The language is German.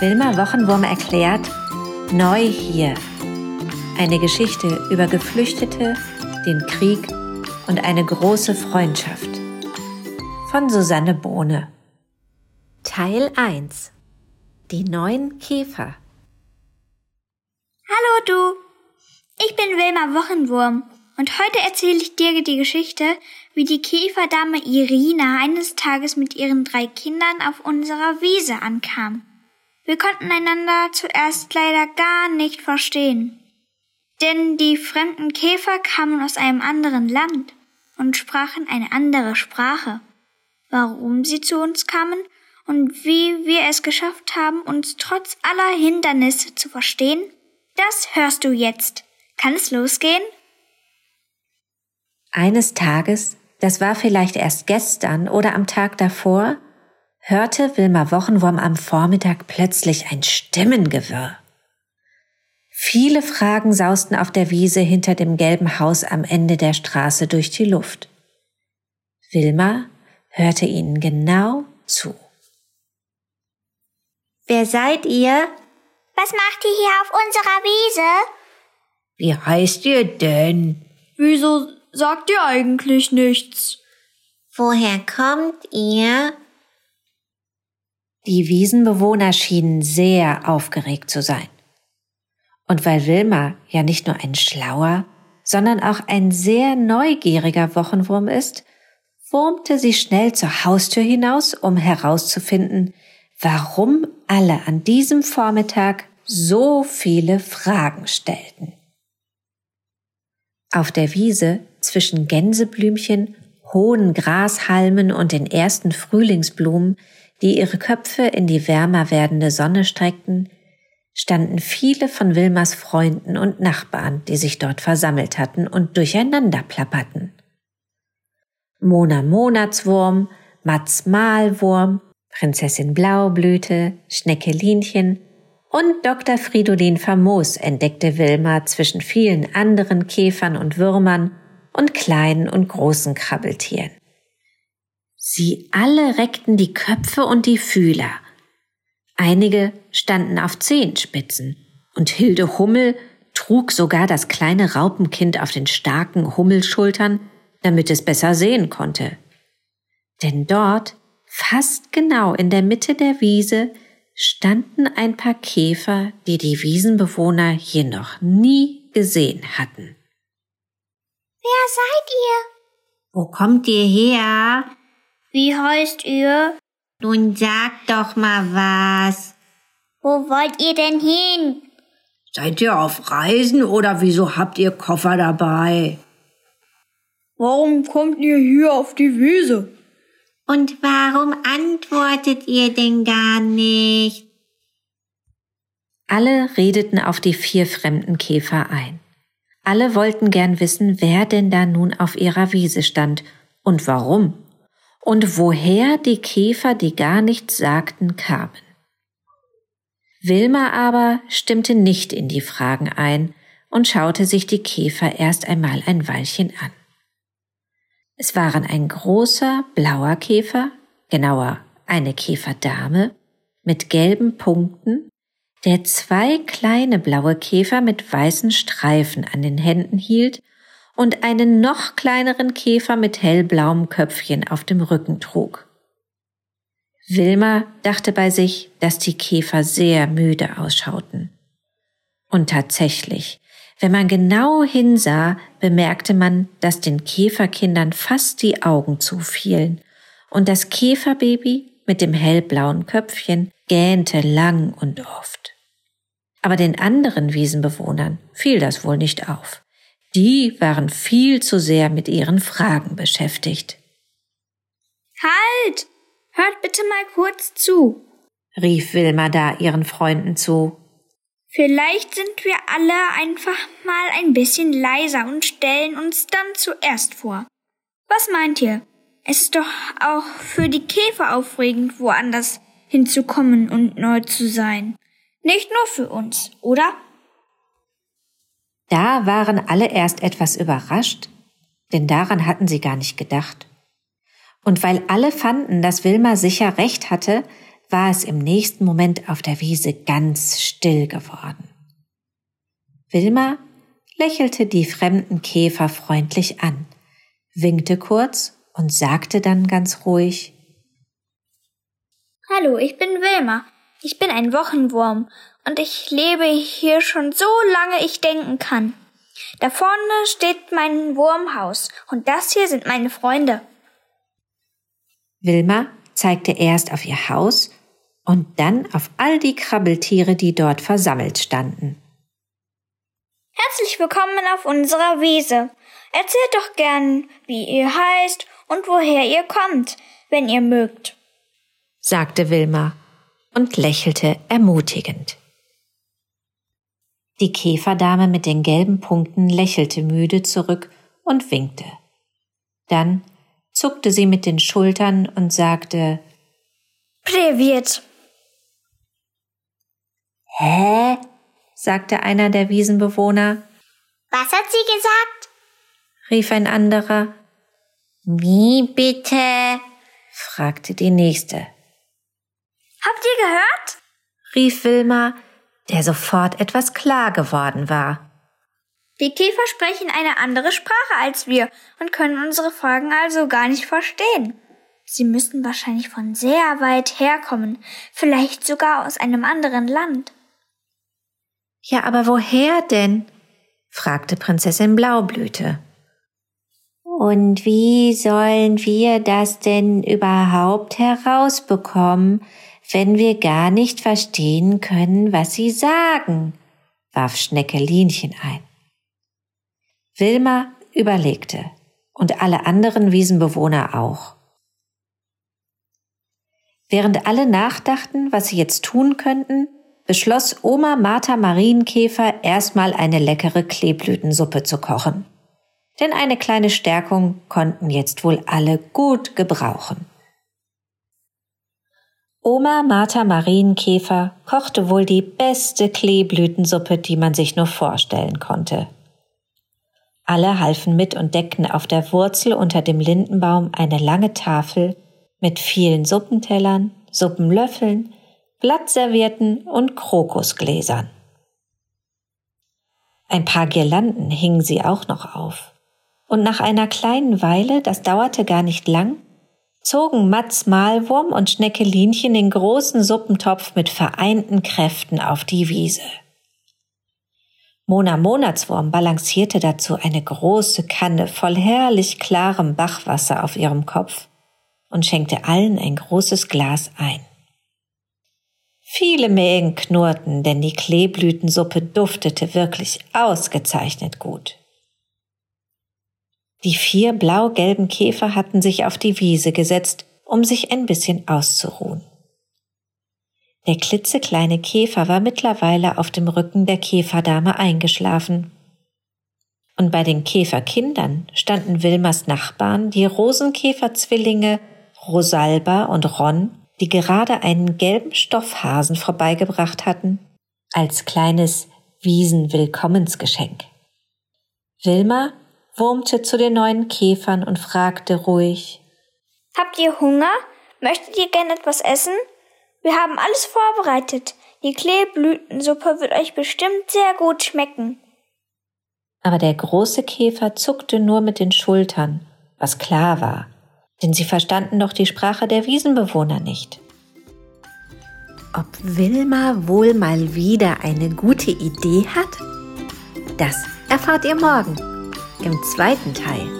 Wilma Wochenwurm erklärt Neu hier. Eine Geschichte über Geflüchtete, den Krieg und eine große Freundschaft. Von Susanne Bohne. Teil 1. Die neuen Käfer. Hallo du. Ich bin Wilma Wochenwurm und heute erzähle ich dir die Geschichte, wie die Käferdame Irina eines Tages mit ihren drei Kindern auf unserer Wiese ankam. Wir konnten einander zuerst leider gar nicht verstehen. Denn die fremden Käfer kamen aus einem anderen Land und sprachen eine andere Sprache. Warum sie zu uns kamen und wie wir es geschafft haben, uns trotz aller Hindernisse zu verstehen, das hörst du jetzt. Kann es losgehen? Eines Tages, das war vielleicht erst gestern oder am Tag davor, hörte Wilma Wochenwurm am Vormittag plötzlich ein Stimmengewirr. Viele Fragen sausten auf der Wiese hinter dem gelben Haus am Ende der Straße durch die Luft. Wilma hörte ihnen genau zu. Wer seid ihr? Was macht ihr hier auf unserer Wiese? Wie heißt ihr denn? Wieso sagt ihr eigentlich nichts? Woher kommt ihr? Die Wiesenbewohner schienen sehr aufgeregt zu sein. Und weil Wilma ja nicht nur ein schlauer, sondern auch ein sehr neugieriger Wochenwurm ist, wurmte sie schnell zur Haustür hinaus, um herauszufinden, warum alle an diesem Vormittag so viele Fragen stellten. Auf der Wiese zwischen Gänseblümchen, hohen Grashalmen und den ersten Frühlingsblumen die ihre Köpfe in die wärmer werdende Sonne streckten, standen viele von Wilmers Freunden und Nachbarn, die sich dort versammelt hatten und durcheinander plapperten. Mona Monatswurm, Mats Malwurm, Prinzessin Blaublüte, Schneckelinchen und Dr. Fridolin Famos entdeckte Wilma zwischen vielen anderen Käfern und Würmern und kleinen und großen Krabbeltieren. Sie alle reckten die Köpfe und die Fühler. Einige standen auf Zehenspitzen, und Hilde Hummel trug sogar das kleine Raupenkind auf den starken Hummelschultern, damit es besser sehen konnte. Denn dort, fast genau in der Mitte der Wiese, standen ein paar Käfer, die die Wiesenbewohner hier noch nie gesehen hatten. Wer seid ihr? Wo kommt ihr her? Wie heißt ihr? Nun sag doch mal was. Wo wollt ihr denn hin? Seid ihr auf Reisen oder wieso habt ihr Koffer dabei? Warum kommt ihr hier auf die Wiese? Und warum antwortet ihr denn gar nicht? Alle redeten auf die vier fremden Käfer ein. Alle wollten gern wissen, wer denn da nun auf ihrer Wiese stand und warum und woher die Käfer, die gar nichts sagten, kamen. Wilma aber stimmte nicht in die Fragen ein und schaute sich die Käfer erst einmal ein Weilchen an. Es waren ein großer blauer Käfer, genauer eine Käferdame, mit gelben Punkten, der zwei kleine blaue Käfer mit weißen Streifen an den Händen hielt und einen noch kleineren Käfer mit hellblauem Köpfchen auf dem Rücken trug. Wilma dachte bei sich, dass die Käfer sehr müde ausschauten. Und tatsächlich, wenn man genau hinsah, bemerkte man, dass den Käferkindern fast die Augen zufielen und das Käferbaby mit dem hellblauen Köpfchen gähnte lang und oft. Aber den anderen Wiesenbewohnern fiel das wohl nicht auf. Die waren viel zu sehr mit ihren Fragen beschäftigt. Halt! Hört bitte mal kurz zu, rief Wilma da ihren Freunden zu. Vielleicht sind wir alle einfach mal ein bisschen leiser und stellen uns dann zuerst vor. Was meint ihr? Es ist doch auch für die Käfer aufregend, woanders hinzukommen und neu zu sein. Nicht nur für uns, oder? Da waren alle erst etwas überrascht, denn daran hatten sie gar nicht gedacht. Und weil alle fanden, dass Wilma sicher recht hatte, war es im nächsten Moment auf der Wiese ganz still geworden. Wilma lächelte die fremden Käfer freundlich an, winkte kurz und sagte dann ganz ruhig Hallo, ich bin Wilma. Ich bin ein Wochenwurm und ich lebe hier schon so lange ich denken kann. Da vorne steht mein Wurmhaus und das hier sind meine Freunde. Wilma zeigte erst auf ihr Haus und dann auf all die Krabbeltiere, die dort versammelt standen. Herzlich willkommen auf unserer Wiese. Erzählt doch gern, wie ihr heißt und woher ihr kommt, wenn ihr mögt, sagte Wilma und lächelte ermutigend. Die Käferdame mit den gelben Punkten lächelte müde zurück und winkte. Dann zuckte sie mit den Schultern und sagte Privet. Hä? sagte einer der Wiesenbewohner. Was hat sie gesagt? rief ein anderer. Wie bitte? fragte die nächste. Habt ihr gehört? rief Wilma, der sofort etwas klar geworden war. Die Käfer sprechen eine andere Sprache als wir und können unsere Fragen also gar nicht verstehen. Sie müssen wahrscheinlich von sehr weit herkommen, vielleicht sogar aus einem anderen Land. Ja, aber woher denn? fragte Prinzessin Blaublüte. Und wie sollen wir das denn überhaupt herausbekommen, wenn wir gar nicht verstehen können, was sie sagen? warf Schneckelinchen ein. Wilma überlegte und alle anderen Wiesenbewohner auch. Während alle nachdachten, was sie jetzt tun könnten, beschloss Oma Martha Marienkäfer erstmal eine leckere Kleeblütensuppe zu kochen. Denn eine kleine Stärkung konnten jetzt wohl alle gut gebrauchen. Oma Martha Marienkäfer kochte wohl die beste Kleeblütensuppe, die man sich nur vorstellen konnte. Alle halfen mit und deckten auf der Wurzel unter dem Lindenbaum eine lange Tafel mit vielen Suppentellern, Suppenlöffeln, Blattservietten und Krokusgläsern. Ein paar Girlanden hingen sie auch noch auf. Und nach einer kleinen Weile, das dauerte gar nicht lang, zogen Mats Malwurm und Schneckelinchen den großen Suppentopf mit vereinten Kräften auf die Wiese. Mona Monatswurm balancierte dazu eine große Kanne voll herrlich klarem Bachwasser auf ihrem Kopf und schenkte allen ein großes Glas ein. Viele Mägen knurrten, denn die Kleeblütensuppe duftete wirklich ausgezeichnet gut. Die vier blau-gelben Käfer hatten sich auf die Wiese gesetzt, um sich ein bisschen auszuruhen. Der klitzekleine Käfer war mittlerweile auf dem Rücken der Käferdame eingeschlafen. Und bei den Käferkindern standen Wilmers Nachbarn, die Rosenkäferzwillinge Rosalba und Ron die gerade einen gelben Stoffhasen vorbeigebracht hatten, als kleines Wiesenwillkommensgeschenk. Wilma wurmte zu den neuen Käfern und fragte ruhig Habt ihr Hunger? Möchtet ihr gern etwas essen? Wir haben alles vorbereitet. Die Kleeblütensuppe wird euch bestimmt sehr gut schmecken. Aber der große Käfer zuckte nur mit den Schultern, was klar war denn sie verstanden doch die Sprache der Wiesenbewohner nicht. Ob Wilma wohl mal wieder eine gute Idee hat? Das erfahrt ihr morgen im zweiten Teil.